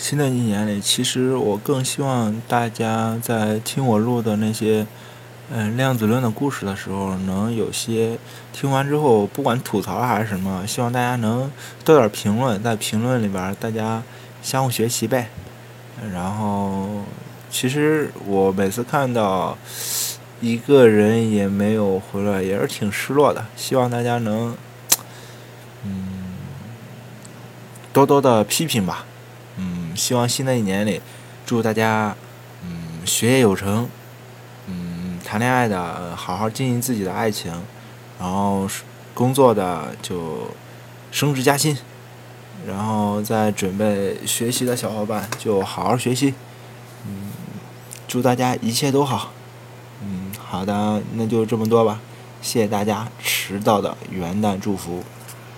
新的一年里，其实我更希望大家在听我录的那些，嗯，量子论的故事的时候，能有些听完之后，不管吐槽还是什么，希望大家能多点评论，在评论里边大家相互学习呗。然后，其实我每次看到一个人也没有回来，也是挺失落的。希望大家能，嗯，多多的批评吧。希望新的一年里，祝大家，嗯，学业有成，嗯，谈恋爱的好好经营自己的爱情，然后工作的就升职加薪，然后在准备学习的小伙伴就好好学习，嗯，祝大家一切都好，嗯，好的，那就这么多吧，谢谢大家迟到的元旦祝福。